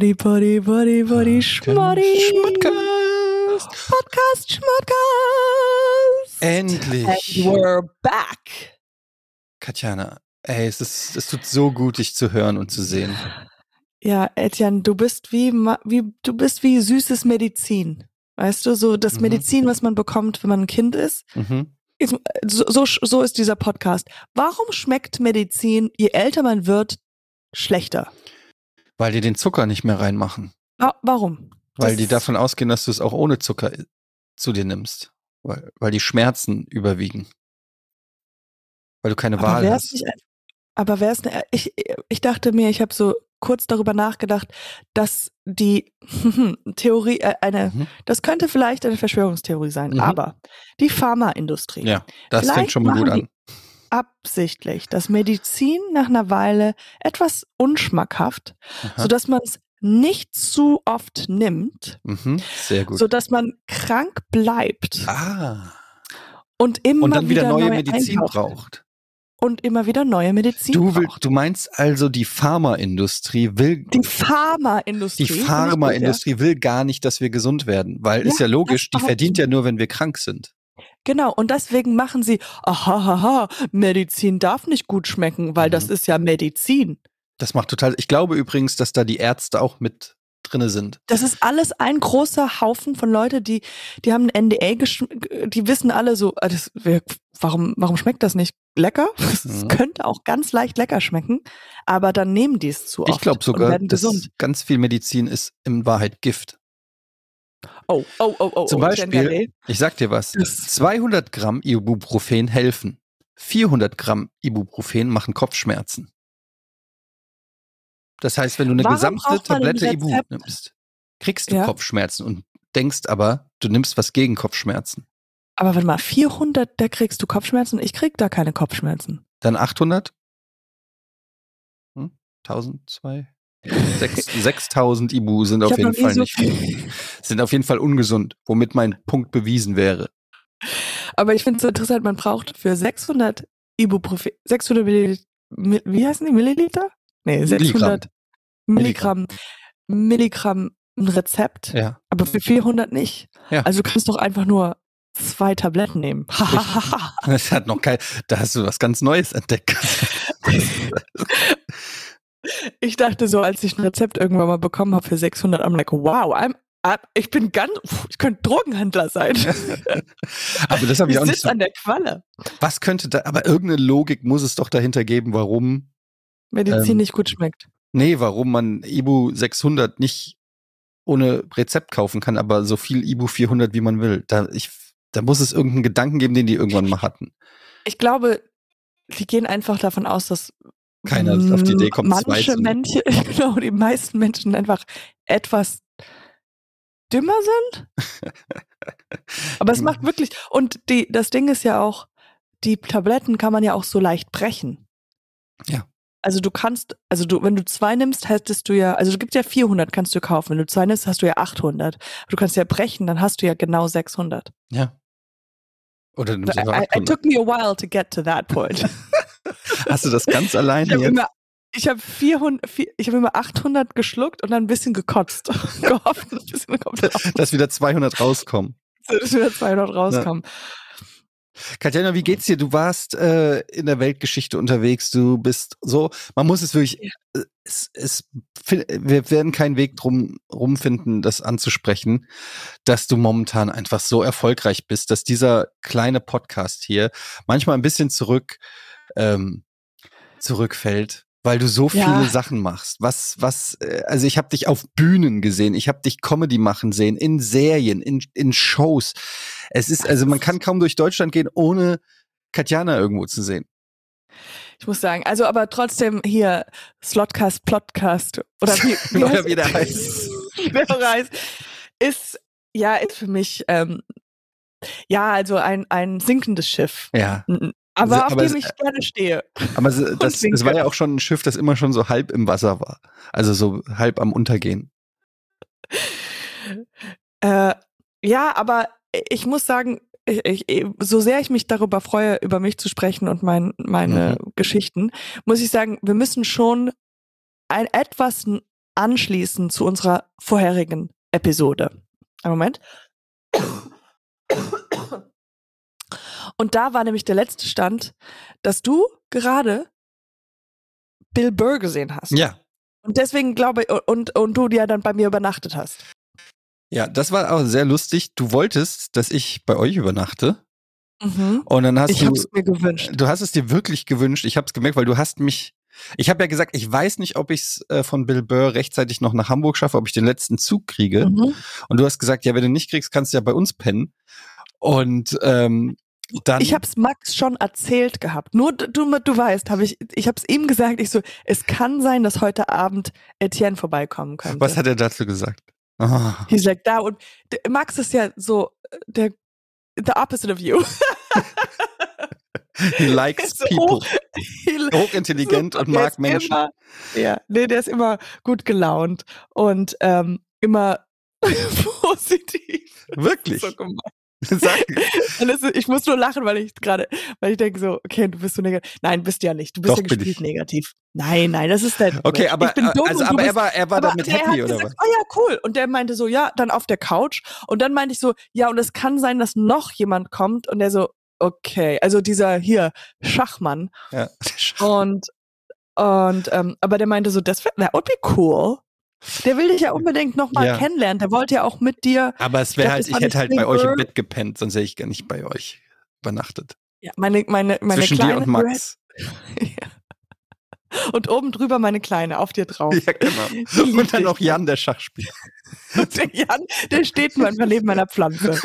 Body, Body, Body, Body, Schmoddy. Schmodcast. Podcast, Schmodcast. Endlich. And we're back. Katjana, ey, es, ist, es tut so gut, dich zu hören und zu sehen. Ja, Etienne, du bist wie, wie, du bist wie süßes Medizin. Weißt du, so das Mhm. Medizin, was man bekommt, wenn man ein Kind ist. Mhm. So, so, so ist dieser Podcast. Warum schmeckt Medizin, je älter man wird, schlechter? Weil die den Zucker nicht mehr reinmachen. Wa- Warum? Weil Das- die davon ausgehen, dass du es auch ohne Zucker i- zu dir nimmst. Weil, weil die Schmerzen überwiegen. Weil du keine Aber Wahl hast. nicht, aber wäre es ne, ich, ich dachte mir, ich habe so kurz darüber nachgedacht, dass die Theorie, äh, eine, Mhm. das könnte vielleicht eine Verschwörungstheorie sein, Mhm. aber die Pharmaindustrie Ja, das fängt schon mal gut an. Absichtlich, dass Medizin nach einer Weile etwas unschmackhaft, Aha. sodass man es nicht zu oft nimmt, Mhm. Sehr gut. sodass man krank bleibt ah. und immer Und dann wieder neue Medizin einkauft braucht. und immer wieder neue Medizin Du, will, braucht. du meinst also, die Pharmaindustrie will Die Pharmaindustrie. Die Pharmaindustrie will gar nicht, dass wir gesund werden, weil ist Ja, ja logisch, die verdient ja nur, wenn wir krank sind. Genau, und deswegen machen sie, aha, haha, Medizin darf nicht gut schmecken, weil das Mhm. ist ja Medizin. Das macht total. Ich glaube übrigens, dass da die Ärzte auch mit drinne sind. Das ist alles ein großer Haufen von Leute, die, die haben ein NDA, die wissen alle so, ah, das, warum, warum schmeckt das nicht lecker? Es Mhm. könnte auch ganz leicht lecker schmecken, aber dann nehmen die es zu oft Ich glaube sogar, dass ganz viel Medizin ist in Wahrheit Gift. Oh, oh, oh, oh, Zum oh, Beispiel-. Ich sag dir was: Das- 200 Gramm Ibuprofen helfen. 400 Gramm Ibuprofen machen Kopfschmerzen. Das heißt, wenn du eine Warum gesamte Tablette Ibu nimmst, kriegst du Ja. Kopfschmerzen und denkst aber, du nimmst was gegen Kopfschmerzen. Aber warte mal, 400, da kriegst du Kopfschmerzen, ich krieg da keine Kopfschmerzen. Dann 800? Hm? 1000, 2? 6000 Ibu sind auf jeden Fall so nicht viel. Sind auf jeden Fall ungesund, womit mein Punkt bewiesen wäre. Aber ich finde es interessant, man braucht für 600 Ibuprofen, 600 Milliliter, Mi- wie heißen die, Milliliter? Nee, 600 Milligramm, Milligramm ein Rezept, Ja. aber für 400 nicht. Ja. Also du kannst doch einfach nur zwei Tabletten nehmen. Das hat noch kein, da hast du was ganz Neues entdeckt. ich dachte so, als ich ein Rezept irgendwann mal bekommen habe für 600, I'm like, wow, I'm, ich bin ganz, ich könnte Drogenhändler sein. aber das habe ich ich auch nicht so. an der Qualle. Was könnte da, aber irgendeine Logik muss es doch dahinter geben, warum, Medizin Ähm, nicht gut schmeckt. nee, warum man Ibu 600 nicht ohne Rezept kaufen kann, aber so viel Ibu 400 wie man will. Da, ich, da muss es irgendeinen Gedanken geben, den die irgendwann mal hatten. Ich glaube, die gehen einfach davon aus, dass Keiner auf die Idee kommt, zwei manche zu nehmen. Menschen, genau, die meisten Menschen einfach etwas dümmer sind. Aber es macht wirklich, und die, das Ding ist ja auch, die Tabletten kann man ja auch so leicht brechen. Ja. Also du kannst, also du, wenn du zwei nimmst, hättest du ja, also du gibt ja 400, kannst du kaufen. Wenn du zwei nimmst, hast du ja 800. Du kannst ja brechen, dann hast du ja genau 600. Ja. Oder du nimmst I, einfach I, it 800. took me a while to get to that point. Hast du das ganz alleine Ich habe jetzt? immer, ich habe 400, vier- ich habe immer 800 geschluckt und dann ein bisschen gekotzt. Gehofft, dass ein bisschen auf, Dass wieder 200 rauskommen. dass wieder 200 rauskommen. Katjana, wie geht's dir? Du warst äh, in der Weltgeschichte unterwegs. Du bist so, man muss es wirklich, äh, es, es, wir werden keinen Weg drum rumfinden, das anzusprechen, dass du momentan einfach so erfolgreich bist, dass dieser kleine Podcast hier manchmal ein bisschen zurück ähm, zurückfällt, weil du so Ja. viele Sachen machst. Was, was, äh, also ich habe dich auf Bühnen gesehen, ich habe dich Comedy machen sehen, in Serien, in, in Shows. Es ist, also man kann kaum durch Deutschland gehen, ohne Katjana irgendwo zu sehen. Ich muss sagen, also aber trotzdem hier Slotcast, Plotcast oder wie, wie, Oder wie der heißt. der heißt, ist ja ist für mich ähm, ja also ein ein sinkendes Schiff. Ja, N- Aber auf aber dem es- ich gerne stehe. aber es- das, das war ja auch schon ein Schiff, das immer schon so halb im Wasser war. Also so halb am Untergehen. Äh, ja, aber ich muss sagen, ich, ich, so sehr ich mich darüber freue, über mich zu sprechen und mein, meine Geschichten, muss ich sagen, wir müssen schon ein etwas anschließen zu unserer vorherigen Episode. Ein Moment. Und da war nämlich der letzte Stand, dass du gerade Bill Burr gesehen hast. Ja. Und deswegen glaube ich, und, und du ja dann bei mir übernachtet hast. Ja, das war auch sehr lustig. Du wolltest, dass ich bei euch übernachte. Mhm. Und dann hast Ich du. habe es mir gewünscht. Du hast es dir wirklich gewünscht. Ich habe es gemerkt, weil du hast mich. Ich habe ja gesagt, ich weiß nicht, ob ich es äh, von Bill Burr rechtzeitig noch nach Hamburg schaffe, ob ich den letzten Zug kriege. Mhm. Und du hast gesagt, ja, wenn du nicht kriegst, kannst du ja bei uns pennen. Und ähm, dann. Ich habe es Max schon erzählt gehabt. Nur du, du weißt, habe ich, ich habe es ihm gesagt. Ich so, es kann sein, dass heute Abend Etienne vorbeikommen könnte. was hat er dazu gesagt? Ah. He's like, da und Max ist ja so der the opposite of you. He likes so people. hoch- Hochintelligent so- und mag Menschen. Immer, ja, nee, der ist immer gut gelaunt und ähm, immer positiv. Wirklich. So ist, ich muss nur lachen, weil ich gerade, weil ich denke so, okay, du bist so negativ. Nein, bist du ja nicht. Du bist Doch, ja gespielt negativ. Nein, nein, das ist der. okay, aber, ich bin dumm also, aber er bist, war, er war damit happy, oder gesagt, was? Oh ja, cool. Und der meinte so, ja, dann auf der Couch. Und dann meinte ich so, ja, und es kann sein, dass noch jemand kommt. Und der so, okay, also dieser hier Schachmann. Ja. Und und ähm, aber der meinte so, das wär- that would be cool. Der will dich ja unbedingt noch mal Ja. kennenlernen. Der wollte ja auch mit dir. Aber es wäre halt, ich hätte halt bei euch im. Bett gepennt, sonst hätte ich gar nicht bei euch übernachtet. Ja, meine meine meine Zwischen kleine dir und Max. Ja. Und oben drüber meine Kleine auf dir drauf. Ja, genau. Und dann noch Jan, der Schach spielt. Der Jan, der steht manchmal neben meiner Pflanze.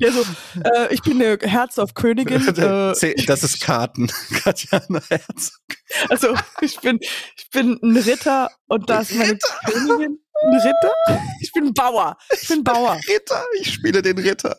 Der so, äh, ich bin eine Herz auf Königin. Äh, Das ist Karten. Katjana Herz. Also ich bin, ich bin ein Ritter und da ist meine Königin. Ein Ritter? Ich bin ein Bauer. Ich bin Bauer. Ritter, ich spiele den Ritter.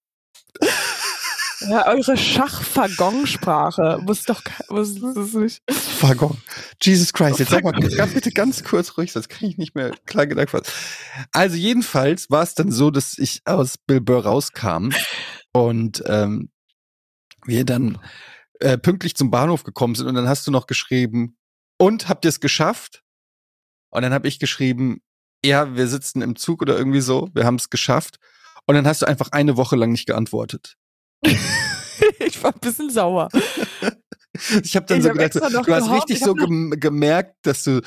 Ja, eure Schachfagonsprache muss doch, muss das nicht. Waggon. Jesus Christ, jetzt sag mal ganz, bitte ganz kurz ruhig, sonst kann ich nicht mehr klar Gedanken fassen. Also jedenfalls war es dann so, dass ich aus Bill Burr rauskam und ähm, wir dann äh, pünktlich zum Bahnhof gekommen sind und dann hast du noch geschrieben, und habt ihr es geschafft? Und dann habe ich geschrieben, ja, wir sitzen im Zug oder irgendwie so, wir haben es geschafft. Und dann hast du einfach eine Woche lang nicht geantwortet. ich war ein bisschen sauer. Ich habe dann Ich so hab gedacht, du hast gehofft, richtig ich so gem gemerkt, dass du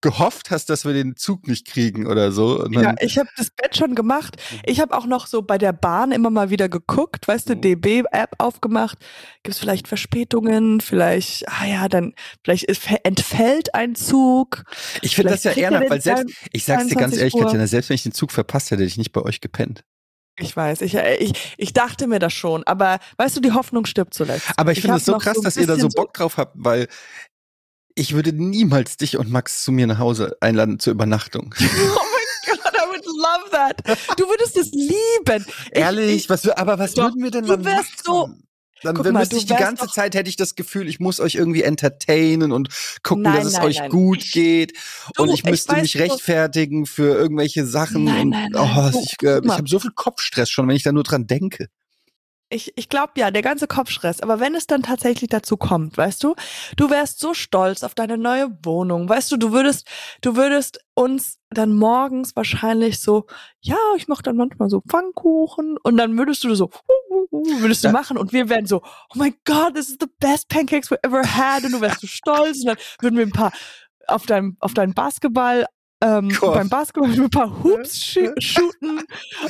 gehofft hast, dass wir den Zug nicht kriegen oder so. Ja, ich habe das Bett schon gemacht. Ich habe auch noch so bei der Bahn immer mal wieder geguckt, weißt du, Mhm. DB-App aufgemacht. Gibt es vielleicht Verspätungen? Vielleicht, ah ja, dann vielleicht entfällt ein Zug. ich finde das ja er den weil selbst, ich sag's dir ganz 22 ehrlich, Uhr. Katjana, selbst wenn ich den Zug verpasst hätte, hätte ich nicht bei euch gepennt. Ich weiß, ich, äh, ich, ich dachte mir das schon, aber weißt du, die Hoffnung stirbt zuletzt. Aber ich, finde hab es so krass, ein dass ihr da so Bock drauf habt, weil ich würde niemals dich und Max zu mir nach Hause einladen zur Übernachtung. Oh mein Gott, I would love that. Du würdest es lieben. Ich- Ehrlich, Ich, was, aber was Doch, würden wir denn du dann wärst so- machen? Dann, Guck mal, müsste ich die ganze Zeit, hätte ich das Gefühl, ich muss euch irgendwie entertainen und gucken, Nein, dass es nein, euch nein. gut geht. Du, und ich ich müsste weiß mich rechtfertigen für irgendwelche Sachen. Und oh, ich, äh, ich habe so viel Kopfstress schon, wenn ich da nur dran denke. Ich, ich glaube ja, der ganze Kopfstress. Aber wenn es dann tatsächlich dazu kommt, weißt du, du wärst so stolz auf deine neue Wohnung. Weißt du, du würdest, du würdest uns dann morgens wahrscheinlich so, ja, ich mache dann manchmal so Pfannkuchen und dann würdest du so, würdest du Ja. machen und wir wären so, oh my God, this is the best pancakes we ever had und du wärst so stolz und dann würden wir ein paar auf deinem, auf deinen Basketball ähm, beim Basketball ein paar Hoops shooten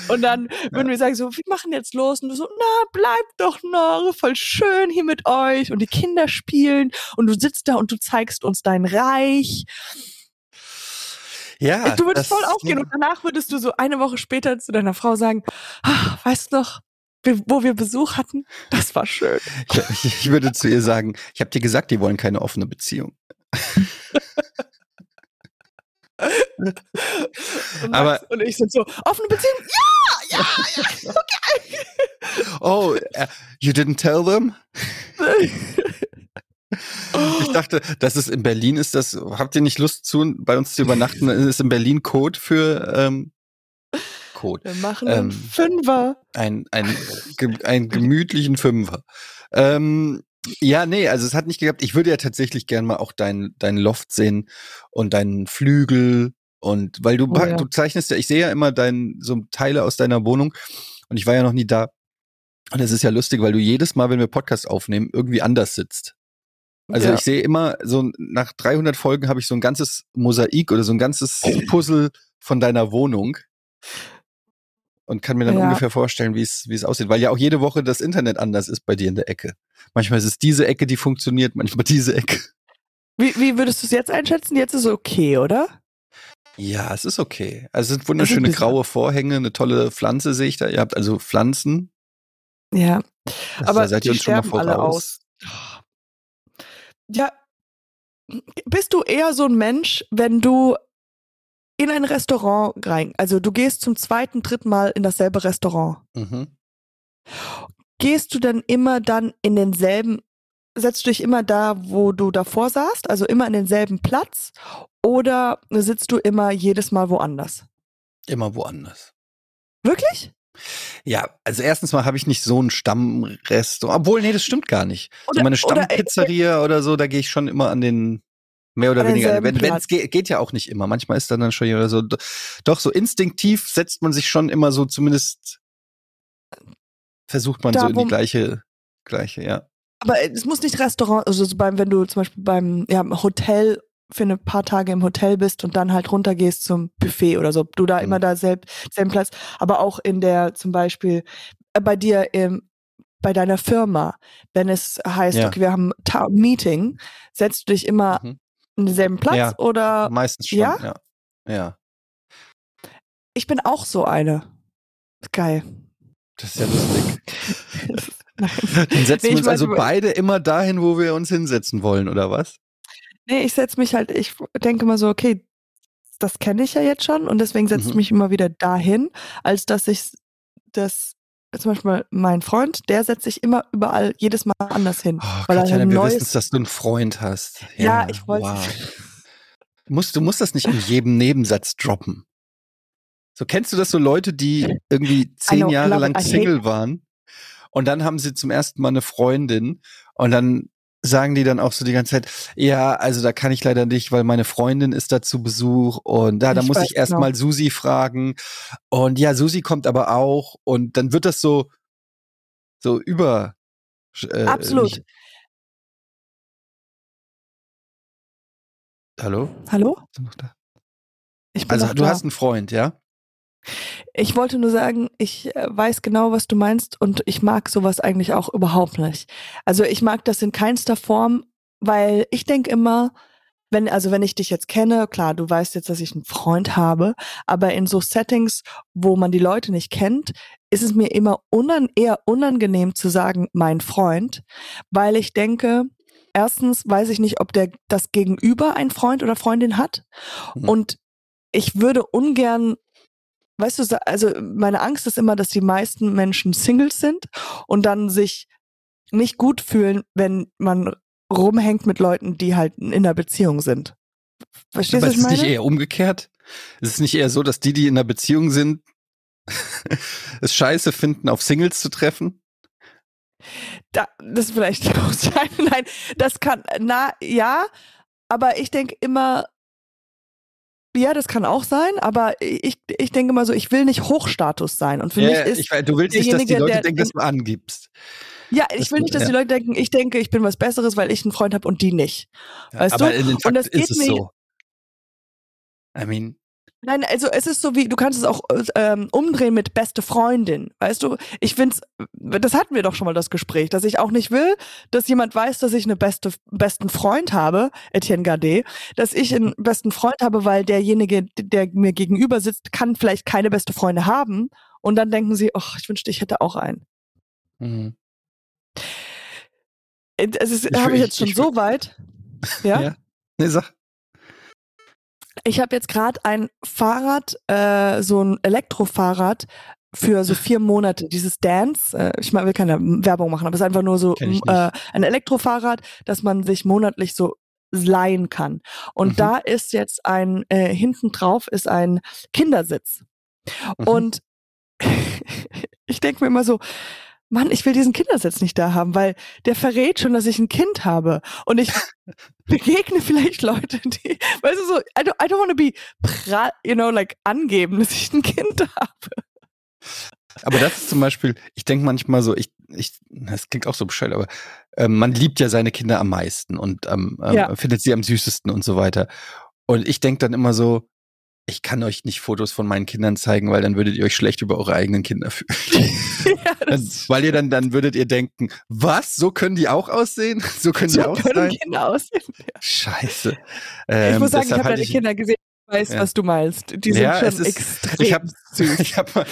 und dann würden wir sagen so, wir machen jetzt los und du so, na, bleib doch noch, voll schön hier mit euch und die Kinder spielen und du sitzt da und du zeigst uns dein Reich. Ja. du würdest das- voll aufgehen und danach würdest du so eine Woche später zu deiner Frau sagen, ah, weißt du noch, wo wir Besuch hatten? Das war schön. Ich, ich würde zu ihr sagen, ich habe dir gesagt, die wollen keine offene Beziehung. Und Aber- und ich sind so, offene Beziehung, ja, ja, ja, okay. Oh, uh, you didn't tell them? Ich dachte, das ist in Berlin ist das, habt ihr nicht Lust zu, bei uns zu übernachten? Das ist in Berlin Code für ähm, Code. Wir machen einen Ähm, Fünfer. Ein, ein, einen gemütlichen Fünfer. Ähm, ja, nee, also es hat nicht geklappt. Ich würde ja tatsächlich gern mal auch dein, dein Loft sehen und deinen Flügel und weil du, Oh ja. du zeichnest ja, ich sehe ja immer dein, so Teile aus deiner Wohnung und ich war ja noch nie da. Und es ist ja lustig, weil du jedes Mal, wenn wir Podcast aufnehmen, irgendwie anders sitzt. Also Ja. ich sehe immer so nach 300 Folgen habe ich so ein ganzes Mosaik oder so ein ganzes Puzzle von deiner Wohnung und kann mir dann Ja. ungefähr vorstellen, wie es wie es aussieht, weil ja auch jede Woche das Internet anders ist bei dir in der Ecke. Manchmal ist es diese Ecke, die funktioniert, manchmal diese Ecke. Wie, wie würdest du es jetzt einschätzen? Jetzt ist es okay, oder? Ja, es ist okay. Also es sind wunderschöne graue Vorhänge, eine tolle Pflanze sehe ich da. Ihr habt also Pflanzen. Ja. Das, Aber da seid ihr uns schon mal voraus. aus. Ja. Bist du eher so ein Mensch, wenn du in ein Restaurant rein, also du gehst zum zweiten, dritten Mal in dasselbe Restaurant, Mhm. gehst du dann immer dann in denselben, setzt du dich immer da, wo du davor saßt, also immer in denselben Platz, oder sitzt du immer jedes Mal woanders? Immer woanders. Wirklich? Ja, also erstens mal habe ich nicht so ein Stammrestaurant. Obwohl, nee, das stimmt gar nicht. so Oder- meine oder- Stammpizzeria oder so, da gehe ich schon immer an den mehr oder An weniger. Wenn, es geht, geht ja auch nicht immer. Manchmal ist dann dann schon oder so. Doch so instinktiv setzt man sich schon immer so zumindest versucht man Da, so in die gleiche gleiche, ja. Aber es muss nicht Restaurant, also so beim, wenn du zum Beispiel beim ja, Hotel für ein paar Tage im Hotel bist und dann halt runtergehst zum Buffet oder so, du da Mhm. immer da selb, selben Platz, aber auch in der zum Beispiel äh, bei dir im bei deiner Firma, wenn es heißt, Ja. okay, wir haben Ta Meeting, setzt du dich immer Mhm. in denselben Platz Ja. oder Meistens schon, ja? ja. Ja. ich bin auch so eine. Geil. Das ist ja lustig. Dann setzen Nee, wir uns also beide immer dahin, wo wir uns hinsetzen wollen, oder was? Nee, ich setze mich halt, ich denke mal so, okay, das kenne ich ja jetzt schon und deswegen setze ich Mhm. mich immer wieder dahin, als dass ich das, zum Beispiel mein Freund, der setzt sich immer überall jedes Mal anders hin. Oh, weil er Katjana, ein wir neues- wissen, dass du einen Freund hast. Ja, ich wollte- Du musst, du musst das nicht in jedem Nebensatz droppen. So kennst du das so Leute, die irgendwie zehn know, Jahre lang Single waren und dann haben sie zum ersten Mal eine Freundin und dann sagen die dann auch so die ganze Zeit, ja, also da kann ich leider nicht, weil meine Freundin ist da zu Besuch und da, da Ich muss ich erst genau. mal Susi fragen und ja, Susi kommt aber auch und dann wird das so so über äh, Absolut. nicht- Hallo? Hallo? Ich bin Also du da. hast einen Freund, ja? Ich wollte nur sagen, ich äh, weiß genau, was du meinst und ich mag sowas eigentlich auch überhaupt nicht. Also ich mag das in keinster Form, weil ich denke immer, wenn, also wenn ich dich jetzt kenne, klar, du weißt jetzt, dass ich einen Freund habe, aber in so Settings, wo man die Leute nicht kennt, ist es mir immer unan eher unangenehm zu sagen, mein Freund, weil ich denke, erstens weiß ich nicht, ob der das Gegenüber ein Freund oder Freundin hat Hm. und ich würde ungern weißt du, also meine Angst ist immer, dass die meisten Menschen Singles sind und dann sich nicht gut fühlen, wenn man rumhängt mit Leuten, die halt in einer Beziehung sind. Verstehst Aber du, was ist ich es nicht meine? eher umgekehrt? Ist es nicht eher so, dass die, die in einer Beziehung sind, es scheiße finden, auf Singles zu treffen? Da, das vielleicht auch sein. Nein, das kann, na, ja, aber ich denke immer, ja, das kann auch sein, aber ich, ich denke mal so, ich will nicht Hochstatus sein. Und für Ja, mich ist, ich, du willst nicht, dass die Leute der denken, dass du angibst. ja, das- ich will nicht, dass ja. die Leute denken, ich denke, ich bin was Besseres, weil ich einen Freund habe und die nicht. Weißt Aber du? in den Und Fakt das geht ist es mir- so. I mean, Nein, also es ist so wie, du kannst es auch ähm, umdrehen mit beste Freundin. Weißt du, ich find's, das hatten wir doch schon mal das Gespräch, dass ich auch nicht will, dass jemand weiß, dass ich eine beste, besten Freund habe, Etienne Gardet, dass ich einen besten Freund habe, weil derjenige, der mir gegenüber sitzt, kann vielleicht keine beste Freunde haben. Und dann denken sie, ach, ich wünschte, ich hätte auch einen. mhm. Es ist, habe ich jetzt schon ich so weit. Ja? Ja. nee, sag. Ich habe jetzt gerade ein Fahrrad, äh, so ein Elektrofahrrad für so vier Monate. Dieses Dance, äh, ich will keine Werbung machen, aber es ist einfach nur so äh, ein Elektrofahrrad, dass man sich monatlich so leihen kann. Und mhm. da ist jetzt ein, äh, hinten drauf ist ein Kindersitz. Mhm. Und ich denke mir immer so, Mann, ich will diesen Kindersitz nicht da haben, weil der verrät schon, dass ich ein Kind habe. Und ich begegne vielleicht Leute, die, weißt du, so, I don't, I don't want to be, you know, like, angeben, dass ich ein Kind habe. Aber das ist zum Beispiel, ich denke manchmal so, ich, ich, das klingt auch so bescheuert, aber äh, man liebt ja seine Kinder am meisten und ähm, ja. findet sie am süßesten und so weiter. Und ich denke dann immer so, ich kann euch nicht Fotos von meinen Kindern zeigen, weil dann würdet ihr euch schlecht über eure eigenen Kinder fühlen. ja, dann, weil ihr dann, dann würdet ihr denken, was? So können die auch aussehen? So können so die auch können sein? Kinder aussehen. Ja. Scheiße. Ähm, ich muss sagen, ich habe deine Kinder gesehen weiß, ja. was du meinst. Die sind schon ist, extrem ich hab, süß. Ich habe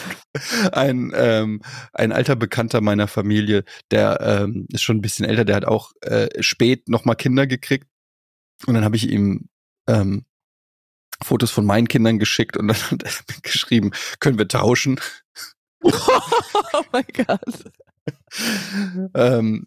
ein, ähm, ein alter Bekannter meiner Familie, der ähm, ist schon ein bisschen älter, der hat auch äh, spät nochmal Kinder gekriegt. Und dann habe ich ihm ähm, Fotos von meinen Kindern geschickt und dann hat er geschrieben, können wir tauschen? oh mein Gott. ähm,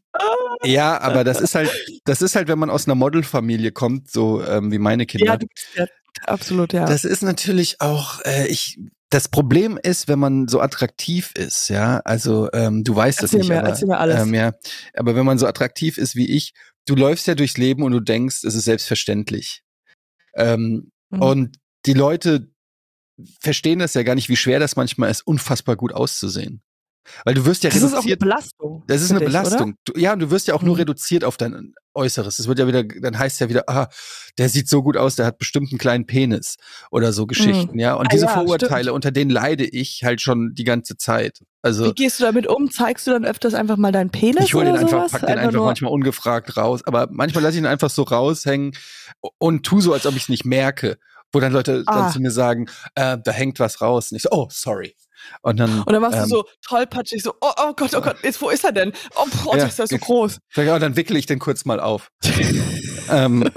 ja, aber das ist halt, das ist halt, wenn man aus einer Modelfamilie kommt, so ähm, wie meine Kinder. Ja, Absolut, ja. Das ist natürlich auch, äh, ich, das Problem ist, wenn man so attraktiv ist, ja, also ähm, du weißt erzähl das nicht, mir, aber, erzähl mir alles. Ähm, ja, aber wenn man so attraktiv ist wie ich, du läufst ja durchs Leben und du denkst, es ist selbstverständlich. Ähm, mhm. Und die Leute verstehen das ja gar nicht, wie schwer das manchmal ist, unfassbar gut auszusehen. Weil du wirst ja das reduziert. Das ist auch eine Belastung. Das ist eine dich, Belastung. Du, ja, und du wirst ja auch mhm. nur reduziert auf dein Äußeres. Es wird ja wieder, dann heißt ja wieder, ah, der sieht so gut aus, der hat bestimmt einen kleinen Penis oder so Geschichten, mhm. ja. Und ah, diese ja, Vorurteile, stimmt. unter denen leide ich halt schon die ganze Zeit. Also, Wie gehst du damit um? Zeigst du dann öfters einfach mal deinen Penis? Ich hole den einfach, sowas? pack den einfach, einfach manchmal ungefragt raus. Aber manchmal lasse ich ihn einfach so raushängen und tu so, als ob ich es nicht merke. Wo dann Leute ah. dann zu mir sagen, äh, da hängt was raus. Und ich so, oh, sorry. Und dann, und dann machst ähm, du so tollpatschig, so, oh, oh Gott, oh Gott, jetzt, wo ist er denn? Oh, boah, ja, ist er so groß. Sag, oh, dann wickel ich den kurz mal auf. ähm,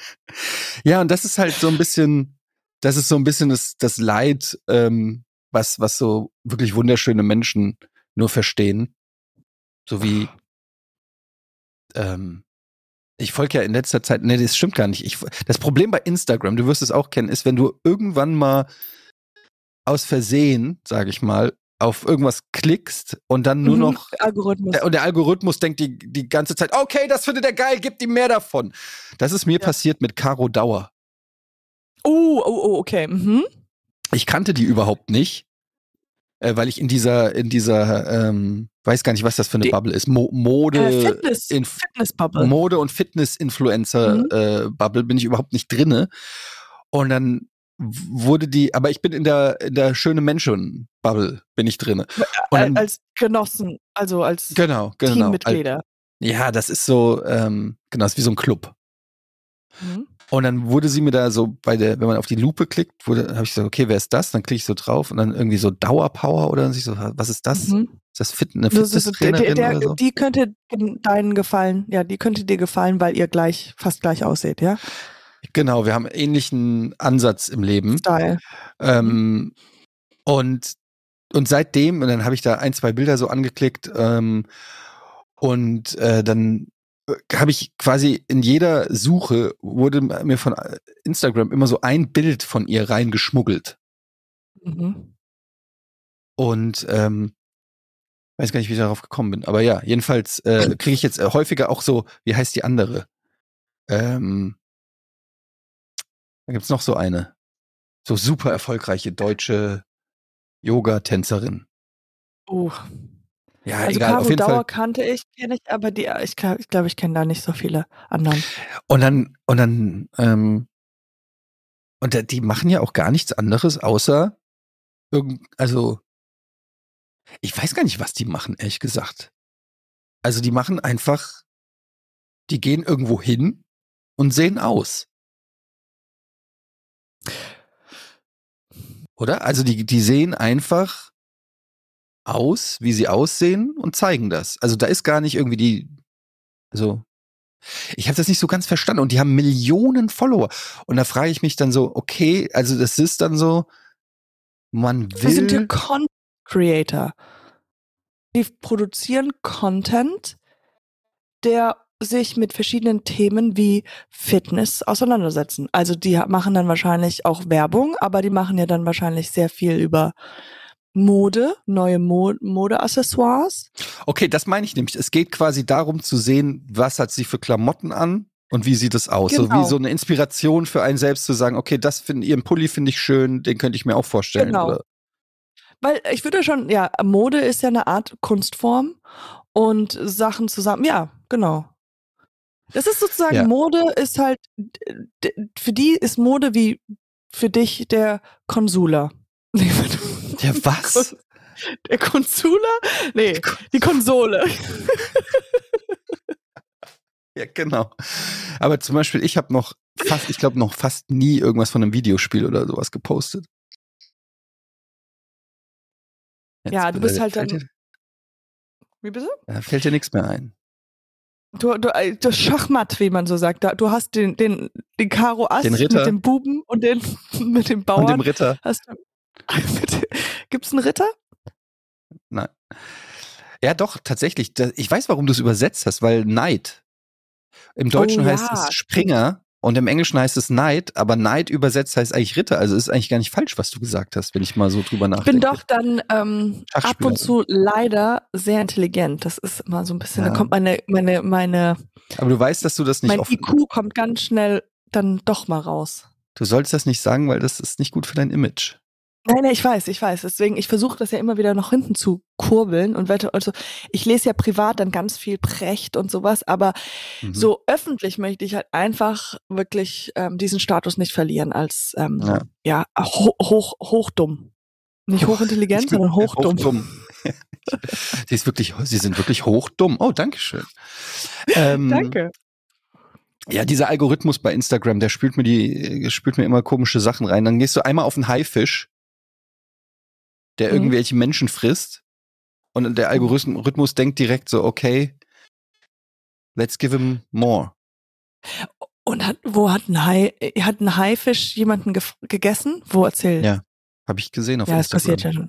ja, und das ist halt so ein bisschen, das ist so ein bisschen das, das Leid, ähm, was, was so wirklich wunderschöne Menschen nur verstehen. So wie, ähm, ich folge ja in letzter Zeit, nee, das stimmt gar nicht. Ich, das Problem bei Instagram, du wirst es auch kennen, ist, wenn du irgendwann mal aus Versehen, sage ich mal, auf irgendwas klickst und dann nur mhm, noch Algorithmus. Der, und der Algorithmus denkt die, die ganze Zeit, okay, das findet er geil, gib ihm mehr davon. Das ist mir ja. passiert mit Caro Dauer. Oh, oh, oh, okay. Mhm. Ich kannte die überhaupt nicht, äh, weil ich in dieser, in dieser, ähm, weiß gar nicht, was das für eine die, Bubble ist. Mo Mode, äh, Fitness, in, Fitness Bubble. Mode und Fitness-Influencer mhm. äh, Bubble bin ich überhaupt nicht drinne. Und dann wurde die, aber ich bin in der, in der schöne Menschen-Bubble, bin ich drin. als Genossen, also als genau, genau, Teammitglieder. Ja, das ist so, ähm, genau, das ist wie so ein Club. Mhm. Und dann wurde sie mir da so bei der, wenn man auf die Lupe klickt, wurde, habe ich gesagt, okay, wer ist das? Dann klicke ich so drauf und dann irgendwie so Dauerpower oder ich so, was ist das? Mhm. Ist das Fit, eine Fitnesstrainerin der, der, oder so? Die könnte deinen gefallen, ja, die könnte dir gefallen, weil ihr gleich, fast gleich aussieht, ja? Genau, wir haben einen ähnlichen Ansatz im Leben. Style. Ähm, und, und seitdem, und dann habe ich da ein, zwei Bilder so angeklickt, ähm, und äh, dann äh, habe ich quasi in jeder Suche wurde mir von äh, Instagram immer so ein Bild von ihr reingeschmuggelt. Mhm. Und ähm, weiß gar nicht, wie ich darauf gekommen bin. Aber ja, jedenfalls äh, kriege ich jetzt häufiger auch so, wie heißt die andere? Ähm, da gibt's noch so eine. So super erfolgreiche deutsche Yoga-Tänzerin. Uh. Ja, also egal. Caro auf jeden Dauer Fall. kannte ich, kenne ich, aber die, ich, ich glaube, ich kenne da nicht so viele anderen. Und dann, und dann, ähm, und die machen ja auch gar nichts anderes, außer irgend, also, ich weiß gar nicht, was die machen, ehrlich gesagt. Also, die machen einfach, die gehen irgendwo hin und sehen aus. Oder? Also die, die sehen einfach aus, wie sie aussehen und zeigen das. Also da ist gar nicht irgendwie die, also Ich habe das nicht so ganz verstanden und die haben Millionen Follower. Und da frage ich mich dann so, okay, also das ist dann so, man will. Das sind ja Content Creator. Die produzieren Content, der sich mit verschiedenen Themen wie Fitness auseinandersetzen. Also die machen dann wahrscheinlich auch Werbung, aber die machen ja dann wahrscheinlich sehr viel über Mode, neue Mo Modeaccessoires. Okay, das meine ich nämlich. Es geht quasi darum zu sehen, was hat sie für Klamotten an und wie sieht es aus. Genau. So wie genau. so eine Inspiration für einen selbst zu sagen, okay, das finde ihren Pulli finde ich schön, den könnte ich mir auch vorstellen. Genau. Oder? Weil ich würde schon, ja, Mode ist ja eine Art Kunstform und Sachen zusammen, ja, genau. Das ist sozusagen ja. Mode ist halt, für die ist Mode wie für dich der Konsuler. Der was? Der Konsuler? Nee, die Konsole. ja, genau. Aber zum Beispiel, ich habe noch fast, ich glaube, noch fast nie irgendwas von einem Videospiel oder sowas gepostet. Jetzt ja, du bist halt dann. Dir, wie bitte? Da fällt dir nichts mehr ein. Du, du, äh, das Schachmatt, wie man so sagt. Du hast den, den, den Karo Ass den mit dem Buben und den mit dem Bauern. Und dem Ritter. Hast du, Gibt's einen Ritter? Nein. Ja, doch, tatsächlich. Ich weiß, warum du es übersetzt hast, weil Knight. Im Deutschen oh, heißt ja. es Springer und im Englischen heißt es Knight, aber Knight übersetzt heißt eigentlich Ritter. Also ist eigentlich gar nicht falsch, was du gesagt hast, wenn ich mal so drüber nachdenke. Ich bin doch dann ähm, ab und zu leider sehr intelligent. Das ist immer so ein bisschen, ja. da kommt meine, meine, meine. Aber du weißt, dass du das nicht Mein IQ kommt ganz schnell dann doch mal raus. Du solltest das nicht sagen, weil das ist nicht gut für dein Image. Nein, nein, ich weiß, ich weiß. Deswegen, ich versuche das ja immer wieder nach hinten zu kurbeln und wette, also ich lese ja privat dann ganz viel Precht und sowas, aber mhm. so öffentlich möchte ich halt einfach wirklich ähm, diesen Status nicht verlieren als ähm, ja, ja hoch, hoch, hochdumm. Nicht hochintelligent, sondern hochdumm. hochdumm. sie ist wirklich, sie sind wirklich hochdumm. Oh, danke schön. Ähm, danke. Ja, dieser Algorithmus bei Instagram, der spült mir die, spült mir immer komische Sachen rein. Dann gehst du einmal auf einen Haifisch der mhm. irgendwelche Menschen frisst. Und der mhm. Algorithmus denkt direkt so, okay, let's give him more. Und hat, wo hat ein Hai, hat ein Haifisch jemanden gegessen? Wo erzählt? Ja, habe ich gesehen auf ja, Instagram. Ja, das passiert ja schon.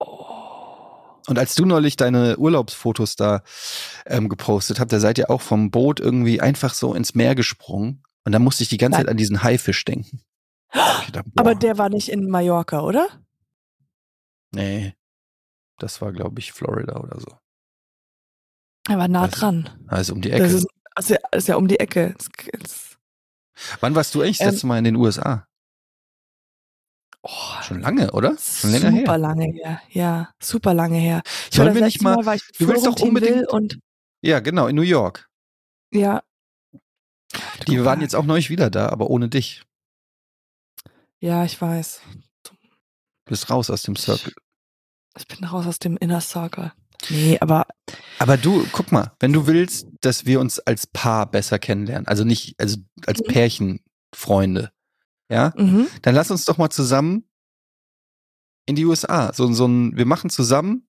Oh. Und als du neulich deine Urlaubsfotos da ähm, gepostet habt, da seid ihr auch vom Boot irgendwie einfach so ins Meer gesprungen. Und da musste ich die ganze Nein. Zeit an diesen Haifisch denken. Dachte, Aber der war nicht in Mallorca, oder? Nee. Das war, glaube ich, Florida oder so. Er war nah also, dran. Also um die Ecke. Das ist, ja, ist ja um die Ecke. Das, das, Wann warst du eigentlich das ähm, letzte Mal in den USA? Oh, Schon lange, oder? Schon länger super her. lange her. Ja, super lange her. Ich Sollen wir nicht mal, mal du willst doch unbedingt und Ja, genau, in New York. Ja. Die waren jetzt auch neulich wieder da, aber ohne dich. Ja, ich weiß. Du bist raus aus dem Circle. Ich bin raus aus dem Inner Circle. Nee, aber. Aber du, guck mal, wenn du willst, dass wir uns als Paar besser kennenlernen, also nicht, also als mhm. Pärchenfreunde, ja, mhm. dann lass uns doch mal zusammen in die USA. So, so ein, wir machen zusammen,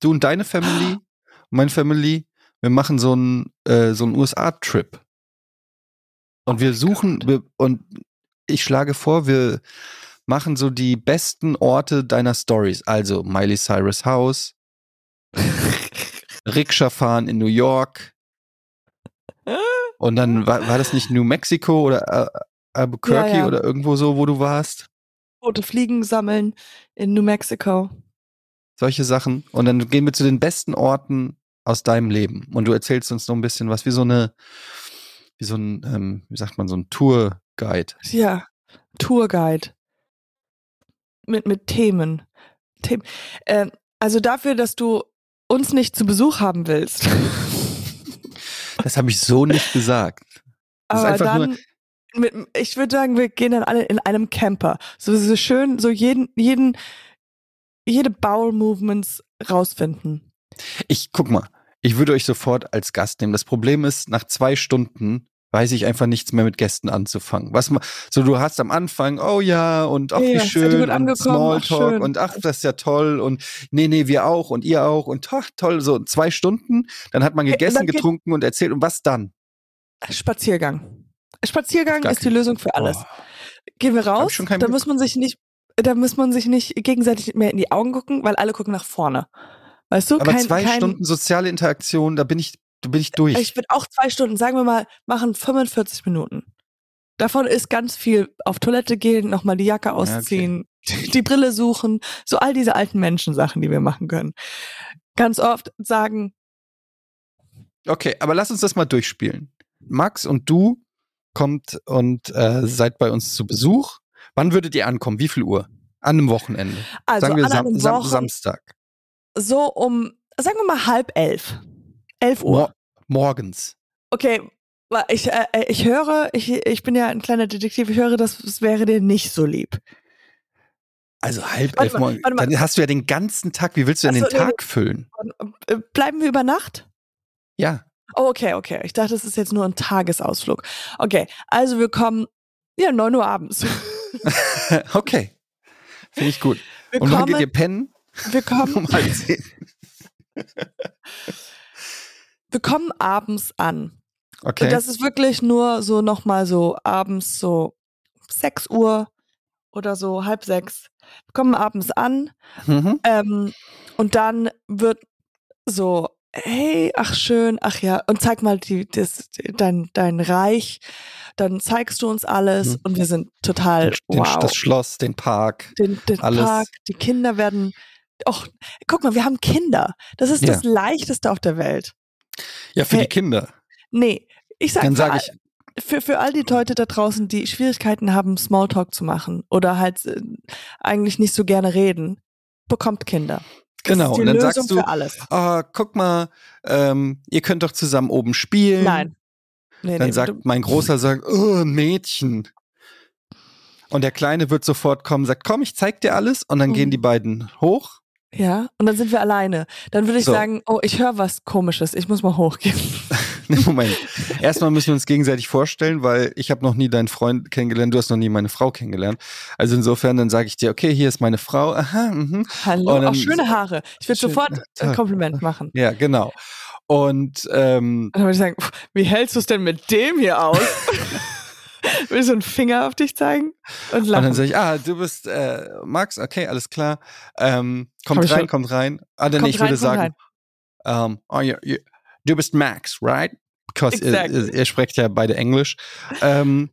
du und deine Family, und meine Family, wir machen so ein, äh, so ein USA-Trip. Und oh wir suchen, wir, und ich schlage vor, wir machen so die besten Orte deiner Stories. Also Miley Cyrus Haus, Rikscha fahren in New York. Und dann war, war das nicht New Mexico oder Albuquerque ja, ja. oder irgendwo so, wo du warst? Rote Fliegen sammeln in New Mexico. Solche Sachen. Und dann gehen wir zu den besten Orten aus deinem Leben. Und du erzählst uns noch ein bisschen was wie so eine, wie so ein, ähm, wie sagt man, so ein Tourguide. Ja, Tourguide mit, mit Themen. Themen. Äh, also dafür, dass du uns nicht zu Besuch haben willst. Das habe ich so nicht gesagt. Das Aber dann, mit, ich würde sagen, wir gehen dann alle in einem Camper. So, so schön, so jeden, jeden, jede Bowel Movements rausfinden. Ich guck mal, ich würde euch sofort als Gast nehmen. Das Problem ist, nach zwei Stunden weiß ich einfach nichts mehr mit Gästen anzufangen. Was man, so du hast am Anfang, oh ja, und ach, Ja, wie ja, schön, und Smalltalk schön. und ach, das ist ja toll und nee, nee, wir auch und ihr auch und ach, toll, so zwei Stunden, dann hat man gegessen, dann geht- getrunken und erzählt und was dann? Spaziergang. Spaziergang ist die Lösung für alles. Oh. Gehen wir raus, schon keinen da Bock. muss man sich nicht, da muss man sich nicht gegenseitig mehr in die Augen gucken, weil alle gucken nach vorne. Weißt du? Aber kein, zwei kein, Stunden soziale Interaktion, da bin ich, da bin ich durch. Ich würde auch zwei Stunden, sagen wir mal, machen 45 Minuten. Davon ist ganz viel auf Toilette gehen, nochmal die Jacke okay. ausziehen, die Brille suchen, so all diese alten Menschensachen, die wir machen können. Ganz oft sagen, Okay, aber lass uns das mal durchspielen. Max und du kommt und äh, seid bei uns zu Besuch. Wann würdet ihr ankommen? Wie viel Uhr? An einem Wochenende. also Sagen wir an Sam einem Sam Samstag. so um, sagen wir mal halb elf. Elf Uhr. Mor morgens. Okay, ich, äh, äh, ich höre, ich, ich bin ja ein kleiner Detektiv, ich höre, das, das wäre dir nicht so lieb. Also halb Warte elf morgens. Dann hast du ja den ganzen Tag. Wie willst du denn Ach so, den. Tag füllen? Äh, Bleiben wir über Nacht? Ja. Oh, okay, okay. Ich dachte, das ist jetzt nur ein Tagesausflug. Okay, also wir kommen, ja, 9 Uhr abends. okay. Finde ich gut. Wir und wann geht ihr pennen? wir kommen, Um halb zehn. Wir kommen abends an. Okay. Und das ist wirklich nur so nochmal so abends so 6 Uhr oder so halb sechs. Wir kommen abends an mhm. ähm, und dann wird so, hey, ach schön, ach ja, und zeig mal die, das, dein, dein Reich. Dann zeigst du uns alles Mhm. und wir sind total den, wow. Das Schloss, den Park. den, den alles. Park, die Kinder werden. Och, guck mal, wir haben Kinder. Das ist Ja. das Leichteste auf der Welt. Ja, für Hey, die Kinder. Nee, ich sag Dann sage ich, für, für all die Leute da draußen, die Schwierigkeiten haben, Smalltalk zu machen oder halt äh, eigentlich nicht so gerne reden, bekommt Kinder. Das genau. ist die Und dann Lösung sagst du, für alles. ah, guck mal, ähm, ihr könnt doch zusammen oben spielen. Nein. Nee, Dann nee, sagt mein Großer, sagt, oh, Mädchen. Und der Kleine wird sofort kommen, sagt, komm, ich zeig dir alles. Und dann Mhm. gehen die beiden hoch. Ja, und dann sind wir alleine. Dann würde ich So. sagen, oh, ich höre was Komisches, ich muss mal hochgehen. Nee, Moment. Erstmal müssen wir uns gegenseitig vorstellen, weil ich habe noch nie deinen Freund kennengelernt, du hast noch nie meine Frau kennengelernt. Also insofern, dann sage ich dir, okay, hier ist meine Frau. Aha, mhm. Hallo, dann- auch schöne Haare. Ich würde sofort ein Kompliment machen. Ja, genau. Und ähm, Dann würde ich sagen, wie hältst du es denn mit dem hier aus? Will so einen Finger auf dich zeigen und Und dann lachen. sage ich, ah, du bist äh, Max, okay, alles klar. Ähm, kommt ich rein, schon- kommt rein. Ah, dann Kommt ich rein, würde sagen, ähm, oh, you, you, du bist Max, right? Because ihr, ihr sprecht ja beide Englisch. Ähm,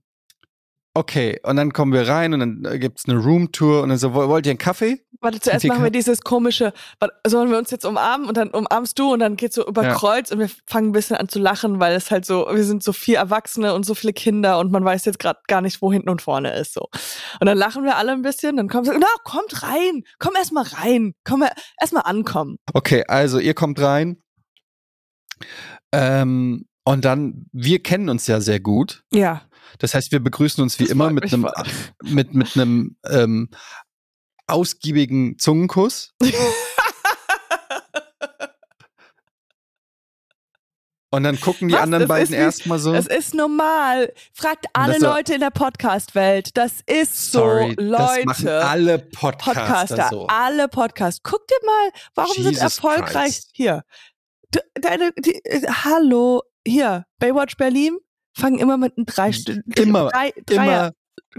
okay, und dann kommen wir rein und dann äh, gibt's eine Roomtour und dann so, "Woll- wollt ihr einen Kaffee? Warte, zuerst machen wir dieses komische, sollen wir uns jetzt umarmen und dann umarmst du und dann geht's so über Ja. Kreuz und wir fangen ein bisschen an zu lachen, weil es halt so, wir sind so vier Erwachsene und so viele Kinder und man weiß jetzt gerade gar nicht, wo hinten und vorne ist so. Und dann lachen wir alle ein bisschen, dann kommen sie, na, kommt rein, komm erst mal rein, komm erst mal ankommen. Okay, also ihr kommt rein. Ähm, und dann, wir kennen uns ja sehr gut. Ja. Das heißt, wir begrüßen uns wie Das immer mit einem, mit, mit einem ähm, ausgiebigen Zungenkuss. Und dann gucken die Was? anderen Das beiden erstmal so. Das ist normal. Fragt alle so- Leute in der Podcast-Welt. Das ist Sorry, so, das machen Leute. alle Podcaster, Podcaster, so. alle Podcasts. Guck dir mal, warum sind Jesus erfolgreich Christ. hier? Deine, die, äh, hallo, hier, Baywatch Berlin fangen immer mit einem drei, St- Immer, drei, Immer,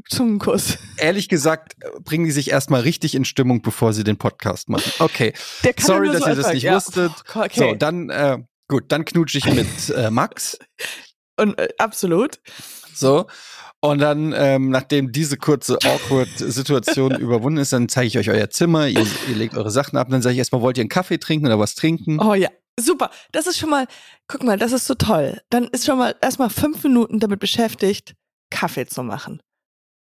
Zungenkuss. ehrlich gesagt, äh, bringen die sich erstmal richtig in Stimmung, bevor sie den Podcast machen. Okay, sorry, nur dass so ihr das nicht ja. wusstet. Okay. So, dann, äh, gut, dann knutsche ich mit äh, Max. Und äh, absolut. So. Und dann, ähm, nachdem diese kurze awkward Situation überwunden ist, dann zeige ich euch euer Zimmer, ihr, ihr legt eure Sachen ab dann sage ich erstmal, wollt ihr einen Kaffee trinken oder was trinken? Oh ja, super. Das ist schon mal, guck mal, das ist so toll. Dann ist schon mal erstmal fünf Minuten damit beschäftigt, Kaffee zu machen.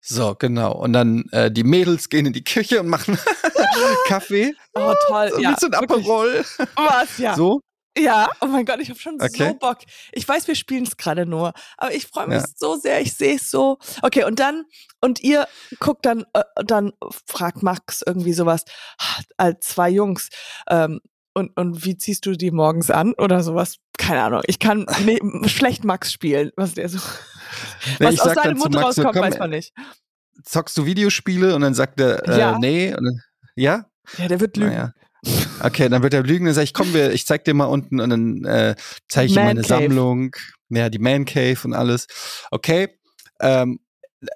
So, genau. Und dann äh, die Mädels gehen in die Küche und machen Kaffee. Oh, toll. So, ja, mit so wirklich. Aperol. Was, ja. So. Ja, oh mein Gott, ich habe schon Okay. so Bock. Ich weiß, wir spielen es gerade nur, aber ich freue mich Ja. so sehr. Ich sehe es so. Okay, und dann und ihr guckt dann, äh, dann fragt Max irgendwie sowas. Als zwei Jungs, ähm, und, und wie ziehst du die morgens an oder sowas? Keine Ahnung. Ich kann nee, schlecht Max spielen, was der so. Nee, was aus seinem Mund Max so, rauskommt, komm, weiß man nicht. Zockst du Videospiele? Und dann sagt er, äh, Ja. nee. Dann, ja? Ja, der wird lügen. Naja. Okay, dann wird er lügen, dann sag ich, komm, wir, ich zeig dir mal unten und dann äh, zeige ich Man meine Cave. Sammlung, ja, die Man Cave und alles. Okay. Ähm,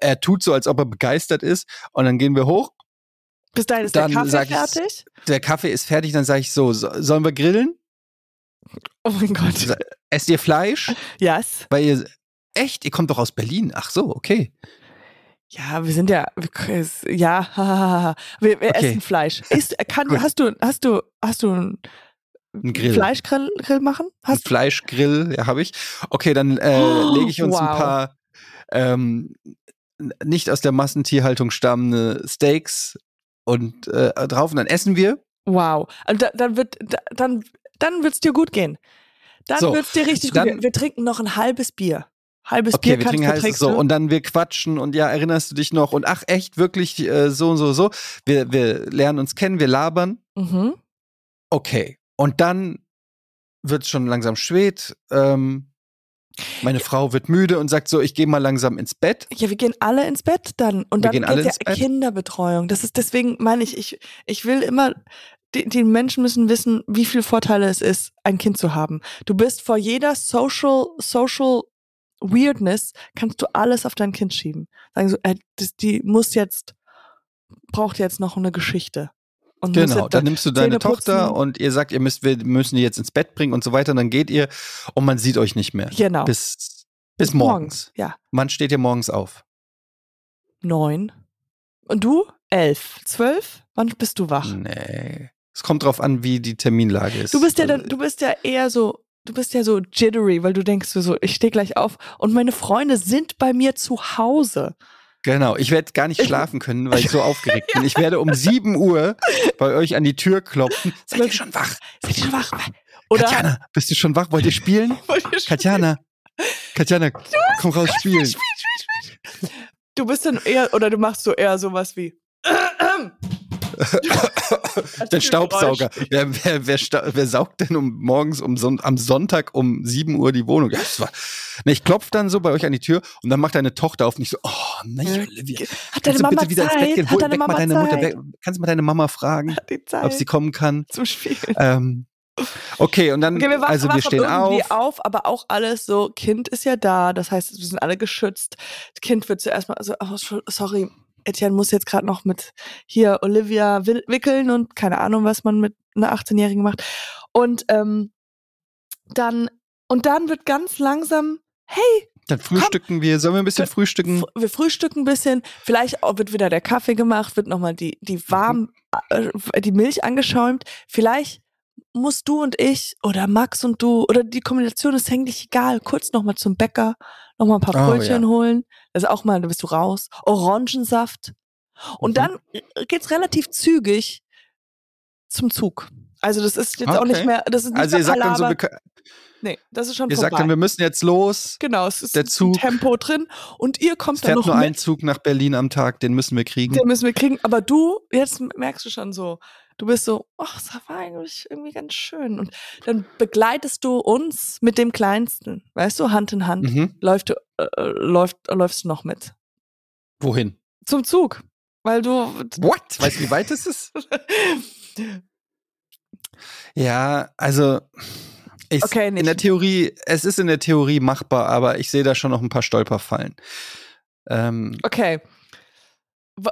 er tut so, als ob er begeistert ist und dann gehen wir hoch. Bis dahin ist Dann der Kaffee fertig. Der Kaffee ist fertig, dann sage ich so, so, sollen wir grillen? Oh mein Gott. Esst ihr Fleisch? Yes. Weil ihr echt, ihr kommt doch aus Berlin. Ach so, okay. Ja, wir sind ja, wir- ja, wir, wir Okay. essen Fleisch. Ist, kann, Gut. hast du, hast du, hast du einen Ein Grill. Fleischgrill Grill machen? Ein Hast? Fleischgrill, ja, habe ich. Okay, dann äh, Oh, lege ich uns ein wow. paar ähm, nicht aus der Massentierhaltung stammende Steaks und äh, drauf und dann essen wir. Wow. Und da, dann wird, da, dann, dann wird's dir gut gehen. Dann So, wird's dir richtig dann- gut gehen. Wir trinken noch ein halbes Bier. Halbes Okay, Bier wir trinken verträgst so und dann wir quatschen und ja, erinnerst du dich noch und ach echt wirklich äh, so und so so. Wir wir lernen uns kennen, wir labern. Mhm. Okay. Und dann wird schon langsam spät. Ähm, meine Frau wird müde und sagt so, ich gehe mal langsam ins Bett. Ja, wir gehen alle ins Bett dann. Und Wir dann gehen alle ins ja Bett? Kinderbetreuung. Das ist deswegen meine ich, ich, ich will immer, die, die Menschen müssen wissen, wie viele Vorteile es ist, ein Kind zu haben. Du bist vor jeder Social, Social Weirdness, kannst du alles auf dein Kind schieben. Sagen so, äh, das, die muss jetzt, braucht jetzt noch eine Geschichte. Und Genau, dann nimmst du deine Zähne Tochter putzen. und ihr sagt, ihr müsst, wir müssen die jetzt ins Bett bringen und so weiter. Und dann geht ihr und man sieht euch nicht mehr. Genau. Bis, bis morgens. Ja. Wann steht ihr morgens auf? Neun. Und du? Elf. Zwölf? Wann bist du wach? Nee. Es kommt drauf an, wie die Terminlage ist. Du bist ja Also, dann, du bist ja eher so, du bist ja so jittery, weil du denkst so, ich stehe gleich auf und meine Freunde sind bei mir zu Hause. Genau, ich werde gar nicht Ich- schlafen können, weil ich so aufgeregt bin. Ich werde um 7 Uhr bei euch an die Tür klopfen. Seid ihr schon wach? Seid ihr schon wach? Oder Katjana, bist du schon wach? Wollt ihr spielen? Wollt ihr schon- Katjana, Katjana, komm raus spielen. Du bist dann eher, oder du machst so eher sowas wie. Der Staubsauger. Wer, wer, wer, wer saugt denn um morgens um am Sonntag um 7 Uhr die Wohnung? Ja, war, ne, ich klopfe dann so bei euch an die Tür und dann macht deine Tochter auf und ich so, oh, nein, Olivia. Hat deine Kannst du Mama bitte wieder ins Bett Zeit? gehen? Hol, deine mal Mama deine Mutter. Zeit? Weg, kannst du mal deine Mama fragen, Zeit ob sie kommen kann? zum Spielen. Ähm, okay, und dann, Okay, wir wachen, also wir stehen auf. auf, aber auch alles so, Kind ist ja da, das heißt, wir sind alle geschützt. Das Kind wird zuerst mal, also, oh, sorry, Etienne muss jetzt gerade noch mit hier Olivia wi- wickeln und keine Ahnung, was man mit einer 18-Jährigen macht. Und ähm, dann, und dann wird ganz langsam, hey, Dann frühstücken wir. Sollen wir ein bisschen Gut. frühstücken? fr- wir frühstücken ein bisschen, vielleicht wird wieder der Kaffee gemacht, wird nochmal die, die warm, äh, die Milch angeschäumt. Vielleicht musst du und ich oder Max und du oder die Kombination ist eigentlich egal. Kurz nochmal zum Bäcker, nochmal ein paar Oh, Brötchen ja. holen. Das ist auch mal, da bist du raus. Orangensaft. Und Mhm. dann geht's relativ zügig zum Zug. Also das ist jetzt auch nicht Okay. mehr, das ist nicht Also mehr ihr sagt dann so, nee, das ist schon ihr sagt vorbei. dann, wir müssen jetzt los. genau, es ist der Zug- Tempo drin und ihr Es kommt dann fährt noch nur mit. ein Zug nach Berlin am Tag, den müssen wir kriegen. Den müssen wir kriegen. Aber du, jetzt merkst du schon so, du bist so, ach, das war eigentlich irgendwie ganz schön. Und dann begleitest du uns mit dem Kleinsten, weißt du, Hand in Hand. Mhm. Läuft, äh, äh, läuft, läufst du noch mit. Wohin? Zum Zug. Weil du. What? Weißt du, wie weit es ist? Ja, also ich, Okay, in der Theorie, es ist in der Theorie machbar, aber ich sehe da schon noch ein paar Stolperfallen. Ähm, okay.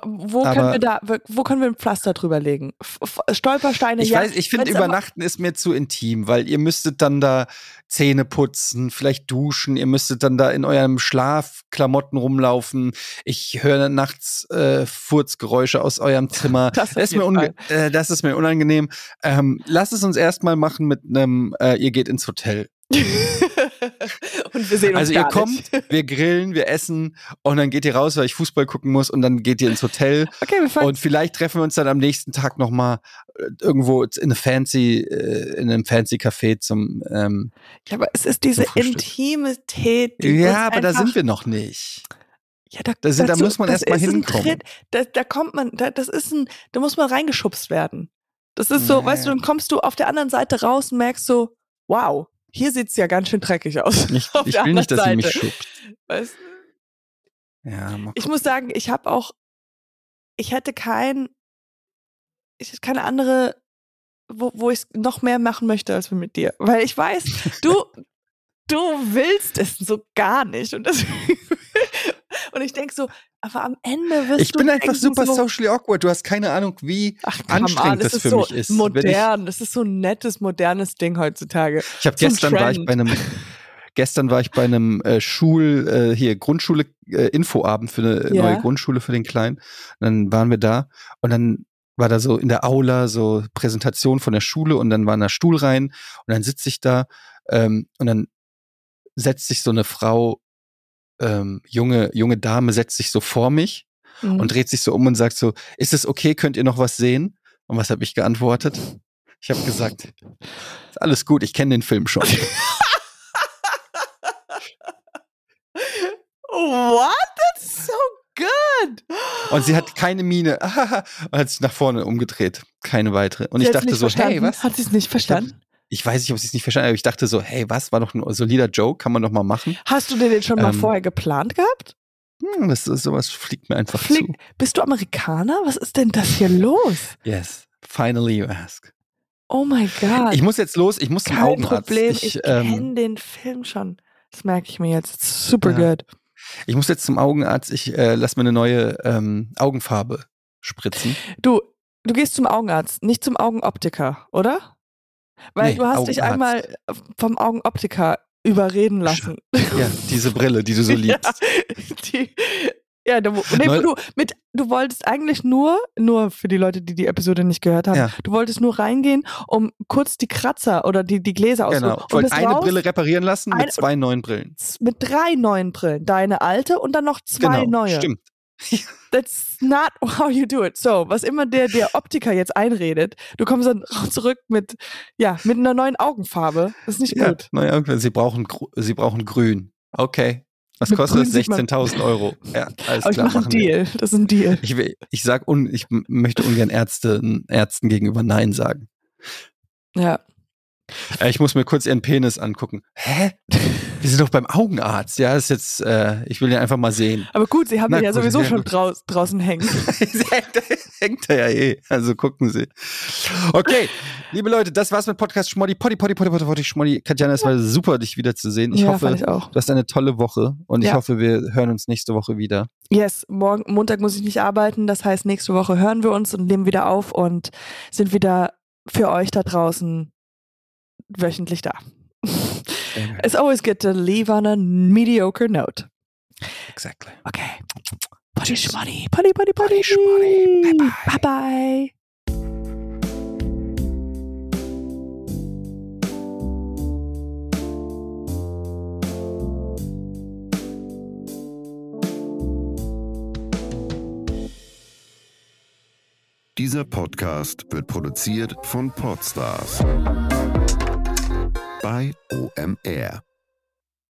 Wo können Aber- wir da, wo können wir ein Pflaster drüber legen? F Stolpersteine, ich ja. weiß, ich finde Übernachten ist mir zu intim, weil ihr müsstet dann da Zähne putzen, vielleicht duschen, ihr müsstet dann da in eurem Schlafklamotten rumlaufen. Ich höre nachts äh, Furzgeräusche aus eurem Zimmer. Das Das ist, mir äh, das ist mir unangenehm. Ähm, lass es uns erstmal machen mit einem, äh, ihr geht ins Hotel. Und wir sehen uns Also ihr kommt, Nicht. wir grillen, wir essen und dann geht ihr raus, weil ich Fußball gucken muss und dann geht ihr ins Hotel Okay, wir fangen. und vielleicht treffen wir uns dann am nächsten Tag noch mal äh, irgendwo in eine fancy, äh, in einem fancy Café zum. Ähm, Ja, aber es ist diese. Intimität. Die ja, aber da sind wir noch nicht. Ja, da, Da sind- da dazu- muss man das erst mal ist ein hinkommen. Tritt, da, da kommt man, da, das ist ein, da muss man reingeschubst werden. Das ist so, weißt du, dann kommst du auf der anderen Seite raus und merkst so, wow, hier sieht's ja ganz schön dreckig aus. Ich, ich will nicht, dass sie mich schubst. Weißt du? Ja, ich muss sagen, ich habe auch, ich hätte kein, ich hätte keine andere, wo, wo ich noch mehr machen möchte als mit dir. Weil ich weiß, du, du willst es so gar nicht. Und, das, und ich denke so, aber am Ende wirst ich du. Ich bin einfach super so, socially awkward. Du hast keine Ahnung, wie Ach, anstrengend das für so mich ist. Modern. Das ist so ein nettes, modernes Ding heutzutage. Ich habe gestern war ich bei einem. Gestern war ich bei einem äh, Schul, äh, hier Grundschule äh, Infoabend für eine ja. neue Grundschule für den Kleinen. Und dann waren wir da und dann war da so in der Aula so Präsentation von der Schule und dann war ein Stuhl rein und dann sitze ich da ähm, und dann setzt sich so eine Frau, ähm, junge, junge Dame, setzt sich so vor mich mhm. und dreht sich so um und sagt so, ist es okay, könnt ihr noch was sehen? Und was habe ich geantwortet? Ich habe gesagt, ist alles gut, ich kenne den Film schon. What? That's so good. Und sie hat keine Miene und hat sich nach vorne umgedreht. Keine weitere. Und sie ich dachte so, verstanden? hey, was? Hat sie es nicht verstanden? Ich weiß nicht, ob sie es nicht verstanden aber ich dachte so, hey, was, war doch ein solider Joke, kann man doch mal machen. Hast du den denn schon mal ähm, vorher geplant gehabt? Hm, das ist, sowas fliegt mir einfach Flieg, zu. Bist du Amerikaner? Was ist denn das hier los? Yes, finally you ask. Oh mein Gott. Ich muss jetzt los, ich muss Kein zum Augenarzt. Problem, ich, ich ähm, kenne den Film schon. Das merke ich mir jetzt. Super ja. good. Ich muss jetzt zum Augenarzt, ich äh, lass mir eine neue ähm, Augenfarbe spritzen. Du, du gehst zum Augenarzt, nicht zum Augenoptiker, oder? Weil nee, du hast Augenarzt. dich einmal vom Augenoptiker überreden lassen. Ja, diese Brille, die du so liebst. Ja, die, ja du, nee, du, mit, du wolltest eigentlich nur, nur für die Leute, die die Episode nicht gehört haben, ja. du wolltest nur reingehen, um kurz die Kratzer oder die, die Gläser auszuholen. Genau, ich wollte eine raus, Brille reparieren lassen mit ein, zwei neuen Brillen. Mit drei neuen Brillen. Deine alte und dann noch zwei genau, neue. Stimmt. That's not how you do it. So, was immer der, der Optiker jetzt einredet, du kommst dann zurück mit, ja, mit einer neuen Augenfarbe. Das ist nicht ja, gut. Neue Augenfarbe. Sie brauchen, sie brauchen grün. Okay. Was mit kostet das? 16.000 Euro. Ja, alles Aber klar. Ich mache einen Deal. Wir. Das ist ein Deal. Ich, ich, sag un, ich möchte ungern Ärzte, Ärzten gegenüber Nein sagen. Ja. Äh, ich muss mir kurz ihren Penis angucken. Hä? Wir sind doch beim Augenarzt. Ja, ist jetzt, äh, ich will ihn einfach mal sehen. Aber gut, Sie haben ihn ja gut, sowieso schon draus, draußen hängen. hängt er ja eh. Also gucken Sie. Okay, liebe Leute, das war's mit Podcast Schmoddi. Potti, Potti, Potti, Potti, Potti, Schmoddi. Katjana, es war super, dich wiederzusehen. Ich ja, hoffe, ich du hast eine tolle Woche und ja. ich hoffe, wir hören uns nächste Woche wieder. Yes, morgen, Montag muss ich nicht arbeiten. Das heißt, nächste Woche hören wir uns und nehmen wieder auf und sind wieder für euch da draußen wöchentlich da. It's always good to leave on a mediocre note. Exactly. Okay. Potty schmoney. Potty, potty, potty. schmoney. Bye bye. Bye bye. Dieser Podcast wird produziert von Podstars OMR.